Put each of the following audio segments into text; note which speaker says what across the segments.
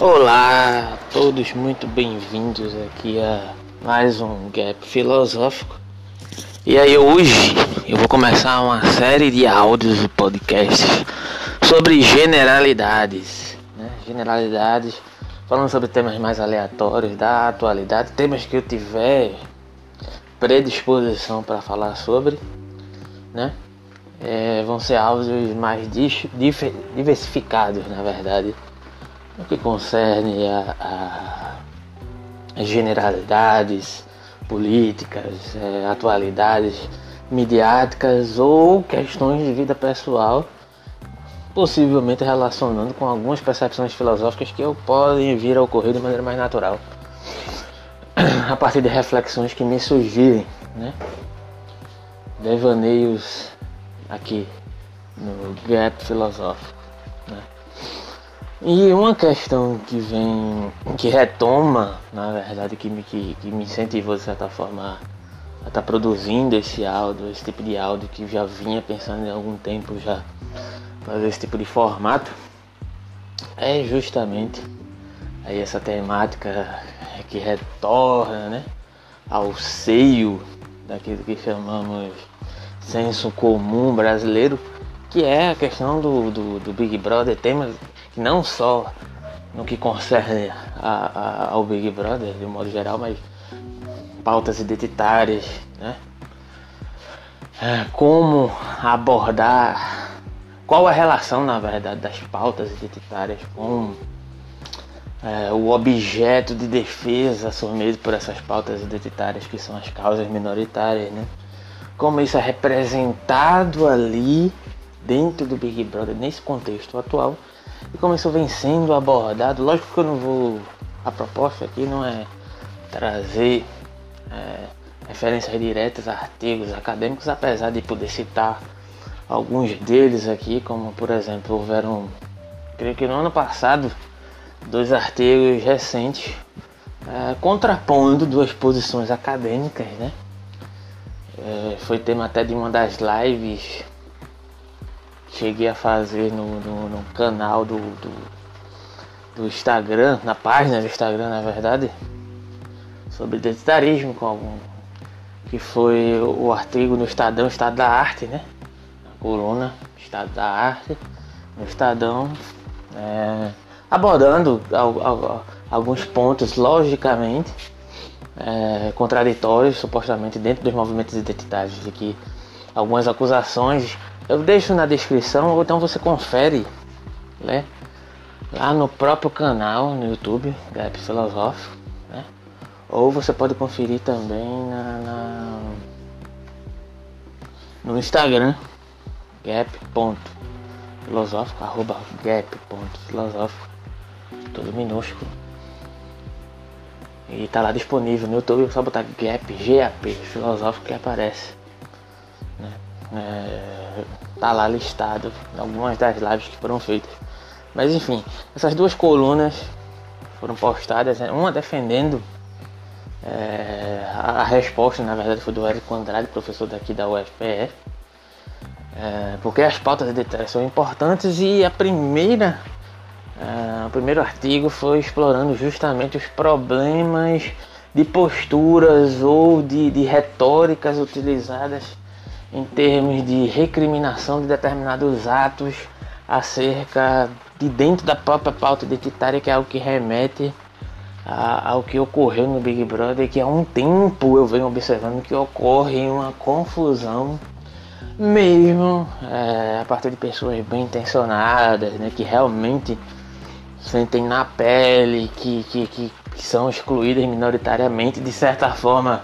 Speaker 1: Olá, todos muito bem-vindos aqui a mais um Gap Filosófico. E aí hoje eu vou começar uma série de áudios e podcasts sobre generalidades, né? generalidades, falando sobre temas mais aleatórios da atualidade, temas que eu tiver predisposição para falar sobre, né? É, vão ser áudios mais diversificados, na verdade no que concerne a, a, generalidades políticas, é, atualidades midiáticas ou questões de vida pessoal, possivelmente relacionando com algumas percepções filosóficas que podem vir a ocorrer de maneira mais natural, a partir de reflexões que me surgirem, né? devaneios aqui no Gap Filosófico. E uma questão que vem, que retoma, na verdade, que me, que, que me incentivou de certa forma a estar tá produzindo esse áudio, esse tipo de áudio que já vinha pensando em algum tempo já fazer esse tipo de formato, é justamente aí essa temática que retorna né, ao seio daquilo que chamamos senso comum brasileiro, que é a questão do, do, do Big Brother, tema não só no que concerne a, a, ao Big Brother de um modo geral, mas pautas identitárias, né? É, como abordar, qual a relação na verdade das pautas identitárias com é, o objeto de defesa assumido por essas pautas identitárias que são as causas minoritárias, né? Como isso é representado ali dentro do Big Brother nesse contexto atual e vem sendo abordado. Lógico que eu não vou. A proposta aqui não é trazer é, referências diretas artigos acadêmicos, apesar de poder citar alguns deles aqui, como por exemplo houveram, creio que no ano passado, dois artigos recentes é, contrapondo duas posições acadêmicas, né? É, foi tema até de uma das lives cheguei a fazer no, no, no canal do, do, do, Instagram, na página do Instagram na verdade, sobre identitarismo com algum. Que foi o artigo no Estadão, Estado da Arte, né? Na coluna Estado da Arte, no Estadão, é, abordando al, al, alguns pontos logicamente é, contraditórios, supostamente dentro dos movimentos identitários, de que algumas acusações eu deixo na descrição ou então você confere, né? Lá no próprio canal no YouTube, Gap Filosófico, né? Ou você pode conferir também na, na no Instagram, gap.filosófico, arroba gap.filosófico, tudo minúsculo. E tá lá disponível no YouTube, é só botar Gap, G-A-P, filosófico que aparece. Né? É, tá lá listado algumas das lives que foram feitas. Mas enfim, essas duas colunas foram postadas, né? uma defendendo é, a, a, resposta, na verdade, foi do Érico Andrade, professor daqui da UFPE, é, porque as pautas editoriais são importantes e a primeira, é, o primeiro artigo foi explorando justamente os problemas de posturas ou de, de retóricas utilizadas em termos de recriminação de determinados atos acerca de dentro da própria pauta identitária, que é algo que remete a, ao que ocorreu no Big Brother, que há um tempo eu venho observando que ocorre uma confusão, mesmo é, a partir de pessoas bem intencionadas, né, que realmente sentem na pele, que, que, que, que são excluídas minoritariamente, de certa forma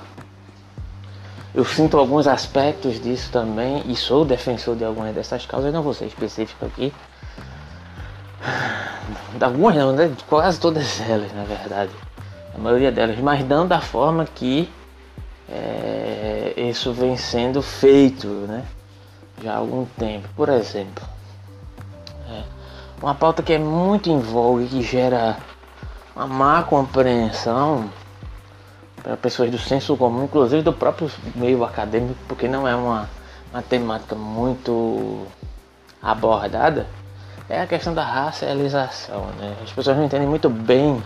Speaker 1: eu sinto alguns aspectos disso também e sou defensor de algumas dessas causas, não vou ser específico aqui. Algumas não, né? quase todas elas na verdade. A maioria delas, mas não da forma que é, isso vem sendo feito né? já há algum tempo. Por exemplo, é, uma pauta que é muito em voga e que gera uma má compreensão para pessoas do senso comum, inclusive do próprio meio acadêmico, porque não é uma, uma temática muito abordada, é a questão da racialização. Né? As pessoas não entendem muito bem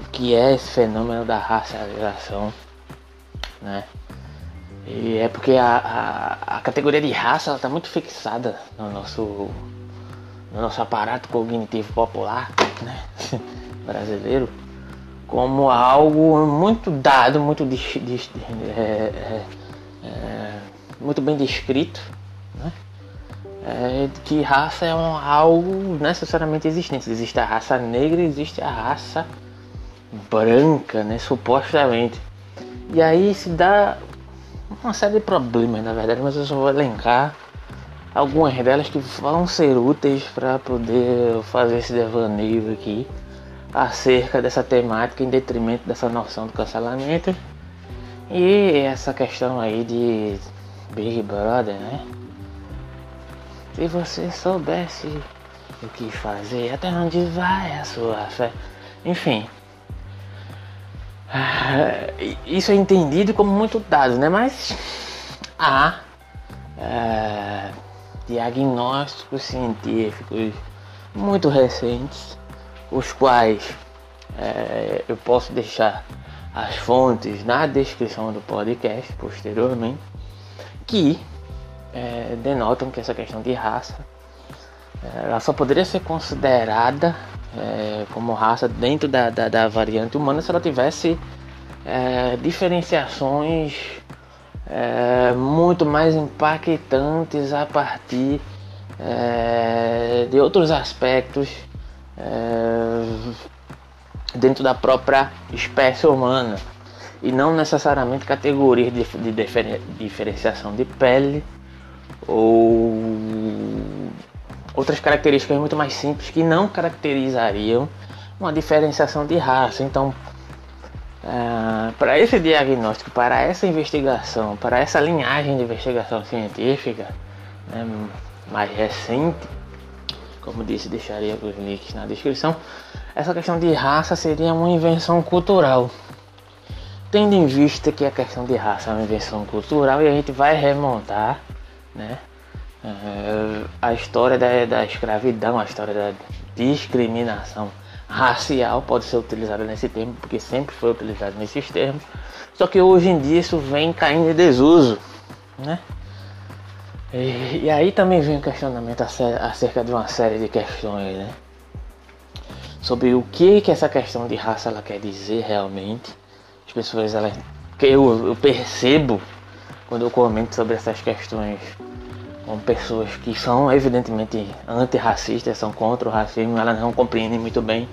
Speaker 1: o que é esse fenômeno da racialização. Né? E é porque a, a, a categoria de raça está muito fixada no nosso, no nosso aparato cognitivo popular né? brasileiro como algo muito dado, muito, é, é, é, muito bem descrito, né? É, que raça é um, algo necessariamente existente. Existe a raça negra existe a raça branca, né? supostamente. E aí se dá uma série de problemas, na verdade, mas eu só vou elencar algumas delas que vão ser úteis para poder fazer esse devaneio aqui acerca dessa temática em detrimento dessa noção do cancelamento e essa questão aí de Big Brother, né? Se você soubesse o que fazer, até onde vai a sua fé? Enfim, isso é entendido como muito dado, né? Mas há é, diagnósticos científicos muito recentes, os quais é, eu posso deixar as fontes na descrição do podcast posteriormente, que é, denotam que essa questão de raça ela só poderia ser considerada é, como raça dentro da, da, da, variante humana se ela tivesse é, diferenciações é, muito mais impactantes a partir é, de outros aspectos é, dentro da própria espécie humana e não necessariamente categorias de, de diferenciação de pele ou outras características muito mais simples que não caracterizariam uma diferenciação de raça. Então, uh, para esse diagnóstico, para essa investigação, para essa linhagem de investigação científica né, mais recente, como disse, deixaria os links na descrição. Essa questão de raça seria uma invenção cultural. Tendo em vista que a questão de raça é uma invenção cultural e a gente vai remontar né, é, a história da, da escravidão, a história da discriminação racial pode ser utilizada nesse termo, porque sempre foi utilizado nesses termos. Só que hoje em dia isso vem caindo em desuso, né? E, e aí também vem o questionamento acerca de uma série de questões, né? Sobre o que que essa questão de raça ela quer dizer realmente. As pessoas, elas, eu, eu percebo quando eu comento sobre essas questões com pessoas que são evidentemente antirracistas, são contra o racismo, elas não compreendem muito bem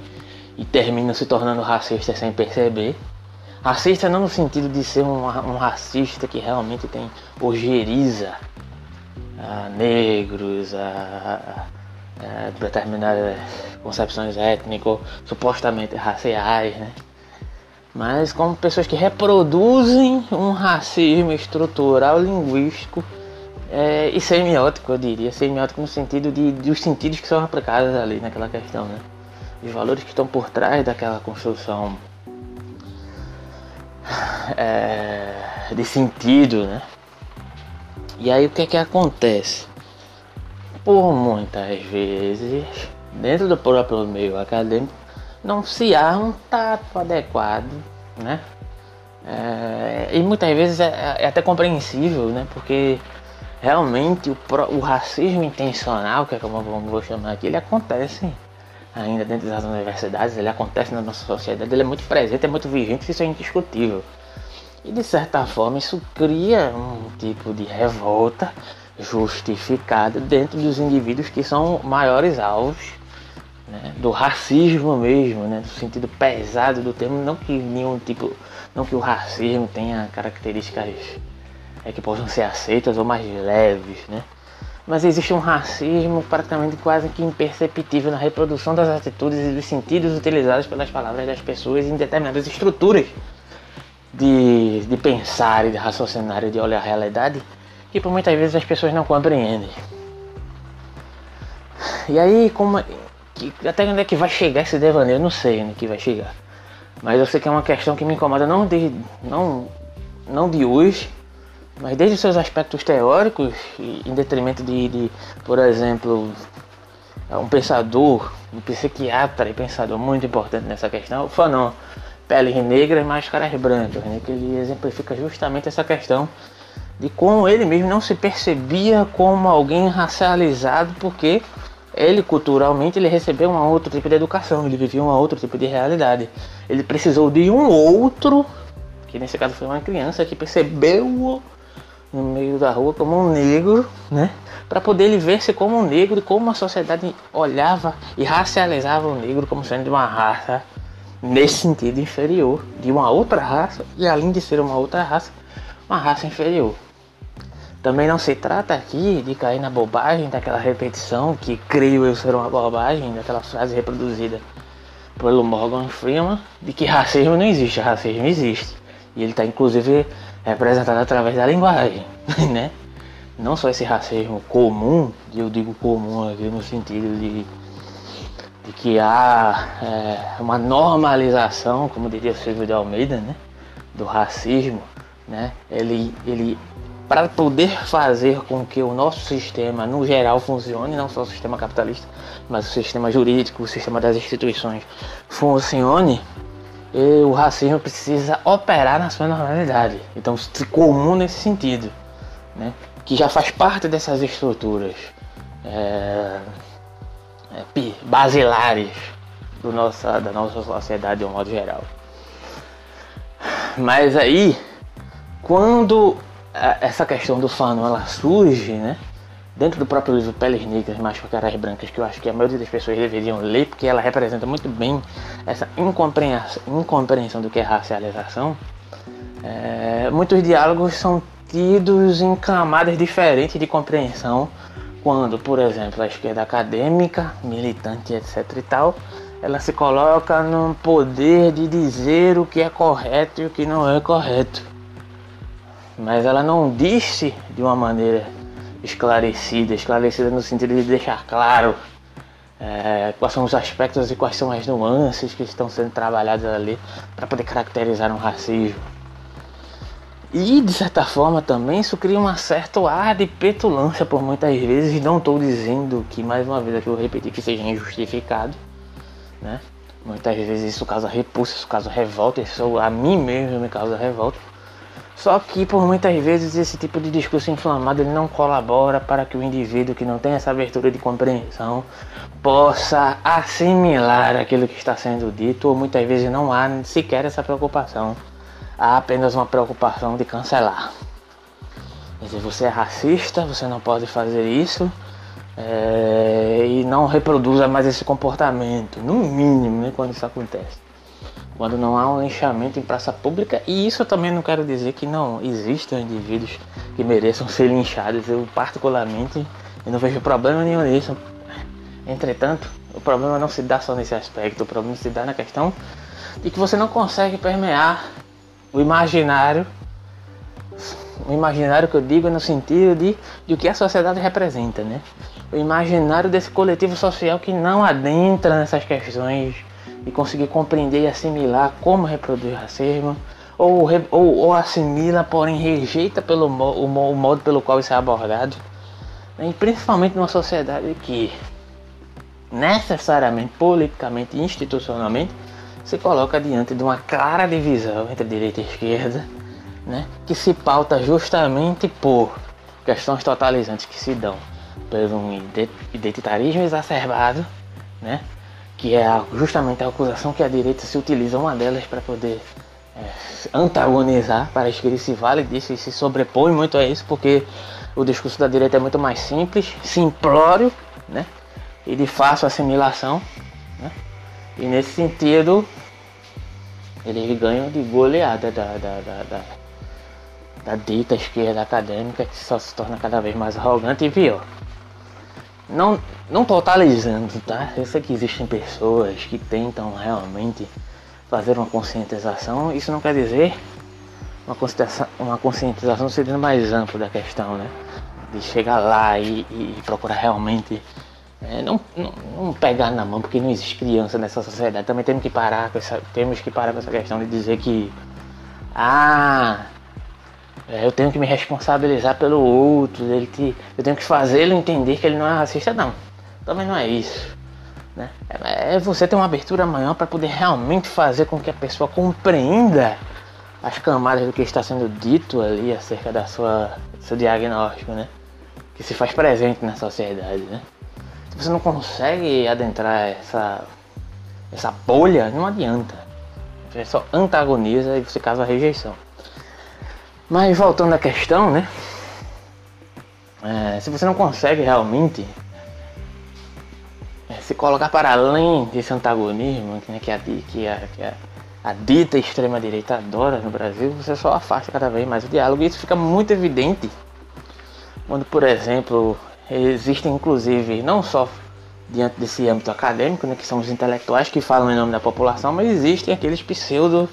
Speaker 1: e terminam se tornando racistas sem perceber. Racista não no sentido de ser um, um racista que realmente tem ojeriza a negros, a, a, determinadas concepções étnicas, supostamente raciais, né? mas como pessoas que reproduzem um racismo estrutural linguístico é, e semiótico, eu diria, semiótico no sentido de, dos sentidos que são aplicados ali naquela questão, né? Os valores que estão por trás daquela construção é, de sentido, né? E aí o que é que acontece? Por muitas vezes, dentro do próprio meio acadêmico, não se há um tato adequado, né? É, e muitas vezes é, é até compreensível, né? Porque realmente o, o racismo intencional, que é como eu vou chamar aqui, ele acontece ainda dentro das universidades, ele acontece na nossa sociedade, ele é muito presente, é muito vigente, isso é indiscutível. E de certa forma isso cria um tipo de revolta justificada dentro dos indivíduos que são maiores alvos né, do racismo mesmo, né, no sentido pesado do termo, não que nenhum tipo, não que o racismo tenha características é, que possam ser aceitas ou mais leves, né? Mas existe um racismo praticamente quase que imperceptível na reprodução das atitudes e dos sentidos utilizados pelas palavras das pessoas em determinadas estruturas de, de pensar e de raciocinar e de olhar a realidade que por muitas vezes as pessoas não compreendem. E aí, como que, até onde é que vai chegar esse devaneio? Eu não sei onde é que vai chegar. Mas eu sei que é uma questão que me incomoda não de, não, não de hoje, mas desde seus aspectos teóricos, em detrimento de, de por exemplo, um pensador, um psiquiatra e pensador muito importante nessa questão, Fanon. Pele negra e máscaras brancas, né? que ele exemplifica justamente essa questão de como ele mesmo não se percebia como alguém racializado, porque ele culturalmente ele recebeu um outro tipo de educação, ele vivia um outro tipo de realidade. Ele precisou de um outro, que nesse caso foi uma criança que percebeu no meio da rua como um negro, né? Para poder ele ver-se como um negro e como a sociedade olhava e racializava o negro como sendo de uma raça nesse sentido inferior, de uma outra raça e além de ser uma outra raça, uma raça inferior. Também não se trata aqui de cair na bobagem daquela repetição que creio eu ser uma bobagem, daquela frase reproduzida pelo Morgan Freeman, de que racismo não existe, racismo existe. E ele está inclusive representado através da linguagem, né? Não só esse racismo comum, eu digo comum aqui no sentido de, de que há é, uma normalização, como diria Silvio de Almeida, né? Do racismo, né? Ele, ele para poder fazer com que o nosso sistema, no geral, funcione, não só o sistema capitalista, mas o sistema jurídico, o sistema das instituições funcione, o racismo precisa operar na sua normalidade. Então, se comum nesse sentido, né? que já faz parte dessas estruturas é, é, basilares do nossa, da nossa sociedade de um modo geral. Mas aí, quando essa questão do fano ela surge, né? Dentro do próprio livro Peles Negras, Mais Caras Brancas, que eu acho que a maioria das pessoas deveriam ler, porque ela representa muito bem essa incompreensão, incompreensão do que é racialização. É, muitos diálogos são tidos em camadas diferentes de compreensão, quando, por exemplo, a esquerda acadêmica, militante, etc e tal, ela se coloca no poder de dizer o que é correto e o que não é correto mas ela não disse de uma maneira esclarecida, esclarecida no sentido de deixar claro é, quais são os aspectos e quais são as nuances que estão sendo trabalhadas ali para poder caracterizar um racismo. E de certa forma também isso cria um certo ar de petulância por muitas vezes. Não estou dizendo que mais uma vez aqui eu repetir que seja injustificado, né? Muitas vezes isso causa repulsa, isso causa revolta, isso a mim mesmo me causa revolta. Só que por muitas vezes esse tipo de discurso inflamado ele não colabora para que o indivíduo que não tem essa abertura de compreensão possa assimilar aquilo que está sendo dito, ou muitas vezes não há sequer essa preocupação. Há apenas uma preocupação de cancelar. Quer dizer, você é racista, você não pode fazer isso, é, e não reproduza mais esse comportamento, no mínimo, né, quando isso acontece quando não há um linchamento em praça pública. E isso eu também não quero dizer que não existam indivíduos que mereçam ser linchados. Eu, particularmente, eu não vejo problema nenhum nisso. Entretanto, o problema não se dá só nesse aspecto, o problema se dá na questão de que você não consegue permear o imaginário. O imaginário que eu digo é no sentido de, de o que a sociedade representa, né? O imaginário desse coletivo social que não adentra nessas questões e conseguir compreender e assimilar como reproduz racismo, ou, ou, ou assimila, porém rejeita pelo o, o modo pelo qual isso é abordado, né? e principalmente numa sociedade que necessariamente, politicamente e institucionalmente se coloca diante de uma clara divisão entre direita e esquerda, né? que se pauta justamente por questões totalizantes que se dão por um identitarismo exacerbado, né? que é justamente a acusação que a direita se utiliza uma delas para poder é, antagonizar para a esquerda se vale disso e se sobrepõe muito a isso, porque o discurso da direita é muito mais simples, simplório, né? E de fácil assimilação? E nesse sentido, eles ganham de goleada da, da, da, da, da dita esquerda acadêmica que só se torna cada vez mais arrogante e pior. Não, não totalizando, tá? Eu sei que existem pessoas que tentam realmente fazer uma conscientização. Isso não quer dizer uma conscientização, uma conscientização sendo mais ampla da questão, né? De chegar lá e, e procurar realmente é, não, não, não, pegar na mão, porque não existe criança nessa sociedade. Também temos que parar com essa, temos que parar com essa questão de dizer que ah, é, eu tenho que me responsabilizar pelo outro, ele te, eu tenho que fazer ele entender que ele não é racista, não. Também não é isso. Né? É, é você ter uma abertura maior para poder realmente fazer com que a pessoa compreenda as camadas do que está sendo dito ali acerca da sua do seu diagnóstico, né? Que se faz presente na sociedade, né? Você não consegue adentrar essa essa bolha, não adianta. Você só antagoniza e você causa rejeição. Mas voltando à questão, né? É, se você não consegue realmente é, se colocar para além desse antagonismo né, que, a, que, a, que a, a dita extrema-direita adora no Brasil, você só afasta cada vez mais o diálogo. E isso fica muito evidente quando, por exemplo, existem inclusive não só diante desse âmbito acadêmico, né, que são os intelectuais que falam em nome da população, mas existem aqueles pseudo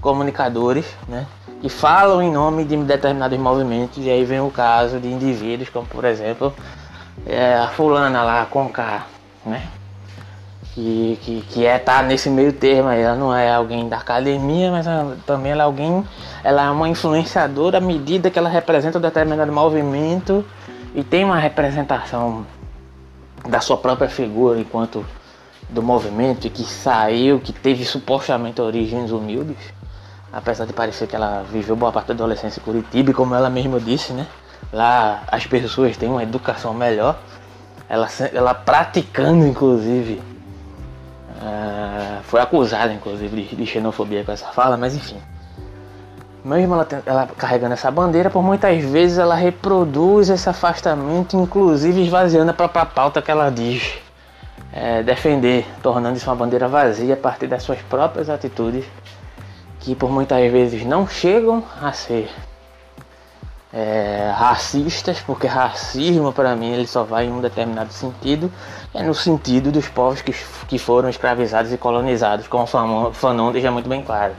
Speaker 1: comunicadores, né, que falam em nome de determinados movimentos, e aí vem o caso de indivíduos como, por exemplo, é, a fulana lá, com K, né? Que, que, que é tá nesse meio termo aí, ela não é alguém da academia, mas ela, também ela é alguém, ela é uma influenciadora à medida que ela representa um determinado movimento e tem uma representação da sua própria figura enquanto do movimento que saiu, que teve supostamente origens humildes apesar de parecer que ela viveu boa parte da adolescência em Curitiba, e como ela mesma disse, né? Lá as pessoas têm uma educação melhor. Ela, ela praticando, inclusive, uh, foi acusada, inclusive, de, de, xenofobia com essa fala, mas enfim. Mesmo ela, ela carregando essa bandeira, por muitas vezes ela reproduz esse afastamento, inclusive esvaziando a própria pauta que ela diz é, defender, tornando isso uma bandeira vazia a partir das suas próprias atitudes que por muitas vezes não chegam a ser é, racistas, porque racismo para mim ele só vai em um determinado sentido, é no sentido dos povos que, que foram escravizados e colonizados, como o Fanon deixa muito bem claro.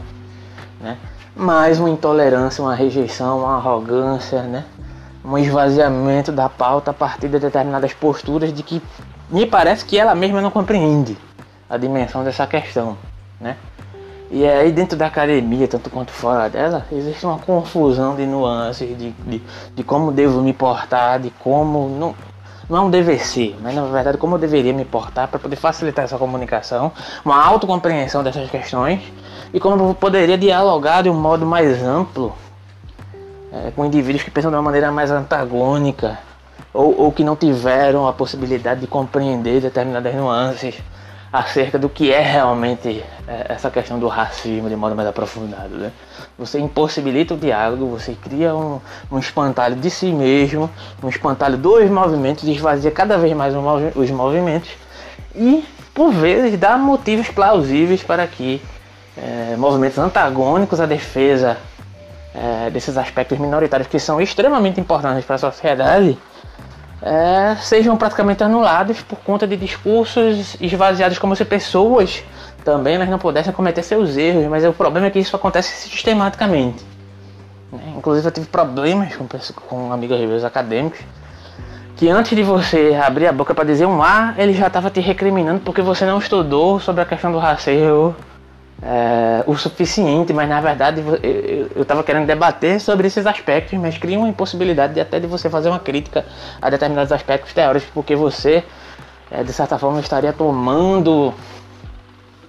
Speaker 1: Né? Mas uma intolerância, uma rejeição, uma arrogância, né? um esvaziamento da pauta a partir de determinadas posturas de que me parece que ela mesma não compreende a dimensão dessa questão. Né? E aí dentro da academia, tanto quanto fora dela, existe uma confusão de nuances, de, de, de como devo me portar, de como. Não, não é um dever ser, mas na verdade como eu deveria me portar para poder facilitar essa comunicação, uma autocompreensão dessas questões e como eu poderia dialogar de um modo mais amplo é, com indivíduos que pensam de uma maneira mais antagônica ou, ou que não tiveram a possibilidade de compreender determinadas nuances acerca do que é realmente é, essa questão do racismo de modo mais aprofundado. Né? Você impossibilita o diálogo, você cria um, um espantalho de si mesmo, um espantalho dos movimentos, esvazia cada vez mais os movimentos e, por vezes, dá motivos plausíveis para que é, movimentos antagônicos à defesa é, desses aspectos minoritários que são extremamente importantes para a sociedade é, sejam praticamente anulados por conta de discursos esvaziados como se pessoas também não pudessem cometer seus erros, mas o problema é que isso acontece sistematicamente. Né? Inclusive eu tive problemas com, com amigos meus acadêmicos que antes de você abrir a boca para dizer um A, ele já estava te recriminando porque você não estudou sobre a questão do racismo é, o suficiente, mas na verdade eu estava querendo debater sobre esses aspectos, mas cria uma impossibilidade de até de você fazer uma crítica a determinados aspectos teóricos, porque você, é, de certa forma, estaria tomando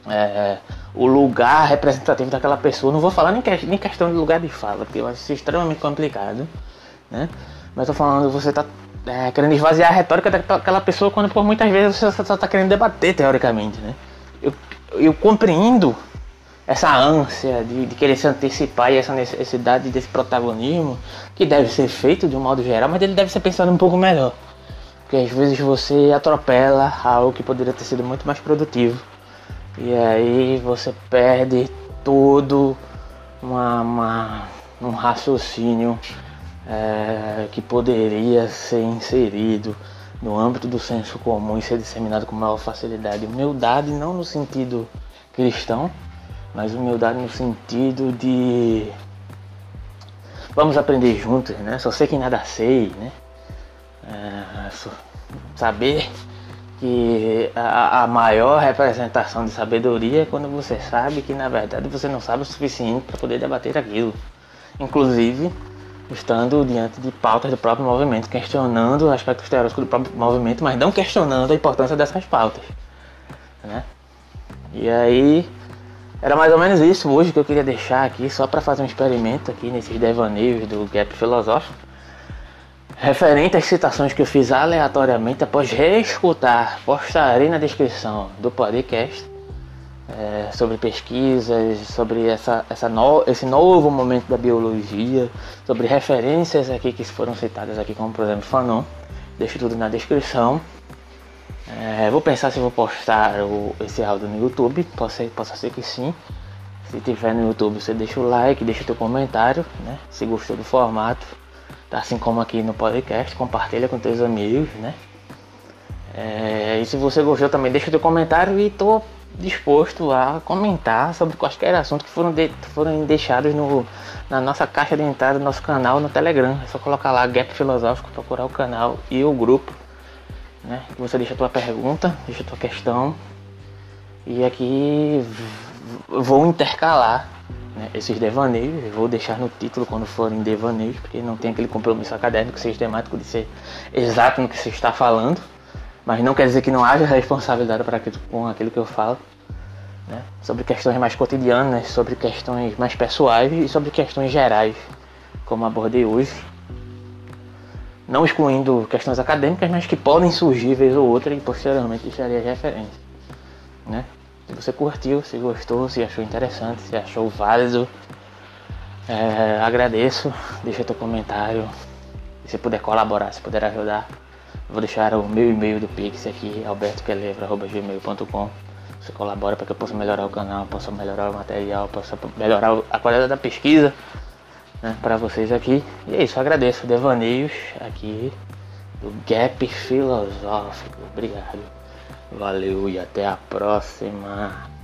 Speaker 1: é, o lugar representativo daquela pessoa. Não vou falar nem, que, nem questão de lugar de fala, porque eu acho isso extremamente complicado, né? Mas estou falando, você está é, querendo esvaziar a retórica daquela pessoa quando por muitas vezes você só está querendo debater teoricamente, né? Eu, eu compreendo essa ânsia de, de, querer se antecipar e essa necessidade desse protagonismo que deve ser feito de um modo geral, mas ele deve ser pensado um pouco melhor. Porque às vezes você atropela algo que poderia ter sido muito mais produtivo. E aí você perde todo uma, uma um raciocínio é, que poderia ser inserido no âmbito do senso comum e ser disseminado com maior facilidade. Humildade não no sentido cristão, mas humildade no sentido de vamos aprender juntos, né? Só sei que nada sei, né? É, saber que a, a, maior representação de sabedoria é quando você sabe que na verdade você não sabe o suficiente para poder debater aquilo. Inclusive, estando diante de pautas do próprio movimento, questionando aspectos teóricos do próprio movimento, mas não questionando a importância dessas pautas. Né? E aí, era mais ou menos isso hoje que eu queria deixar aqui, só para fazer um experimento aqui nesses devaneios do gap filosófico. Referente às citações que eu fiz aleatoriamente após reescutar, postarei na descrição do podcast é, sobre pesquisas, sobre essa, essa no, esse novo momento da biologia, sobre referências aqui que foram citadas aqui, como por exemplo Fanon. Deixo tudo na descrição. É, vou pensar se vou postar o, esse áudio no YouTube, possa ser, possa ser que sim. Se tiver no YouTube, você deixa o like, deixa o teu comentário, né? Se gostou do formato, tá? assim como aqui no podcast, compartilha com teus amigos, né? É, e se você gostou também, deixa o teu comentário e tô disposto a comentar sobre quaisquer assuntos que foram, de, foram deixados no, na nossa caixa de entrada do nosso canal no Telegram. É só colocar lá Gap Filosófico, procurar o canal e o grupo. Né? Você deixa a tua pergunta, deixa a tua questão. E aqui vou intercalar né, esses devaneios. Vou deixar no título quando forem devaneios, porque não tem aquele compromisso acadêmico sistemático de ser exato no que você está falando. Mas não quer dizer que não haja responsabilidade para aquilo, com aquilo que eu falo. Né? Sobre questões mais cotidianas, sobre questões mais pessoais e sobre questões gerais, como abordei hoje. Não excluindo questões acadêmicas, mas que podem surgir vez ou outra e posteriormente deixarei as referências. Né? Se você curtiu, se gostou, se achou interessante, se achou válido, é, agradeço, deixa teu comentário. Se puder colaborar, se puder ajudar, Vou deixar o meu e-mail do Pix aqui, albertopelevra.gmail.com. Você colabora para que eu possa melhorar o canal, possa melhorar o material, possa melhorar a qualidade da pesquisa né, para vocês aqui. E é isso, agradeço devaneios aqui do Gap Filosófico. Obrigado. Valeu e até a próxima.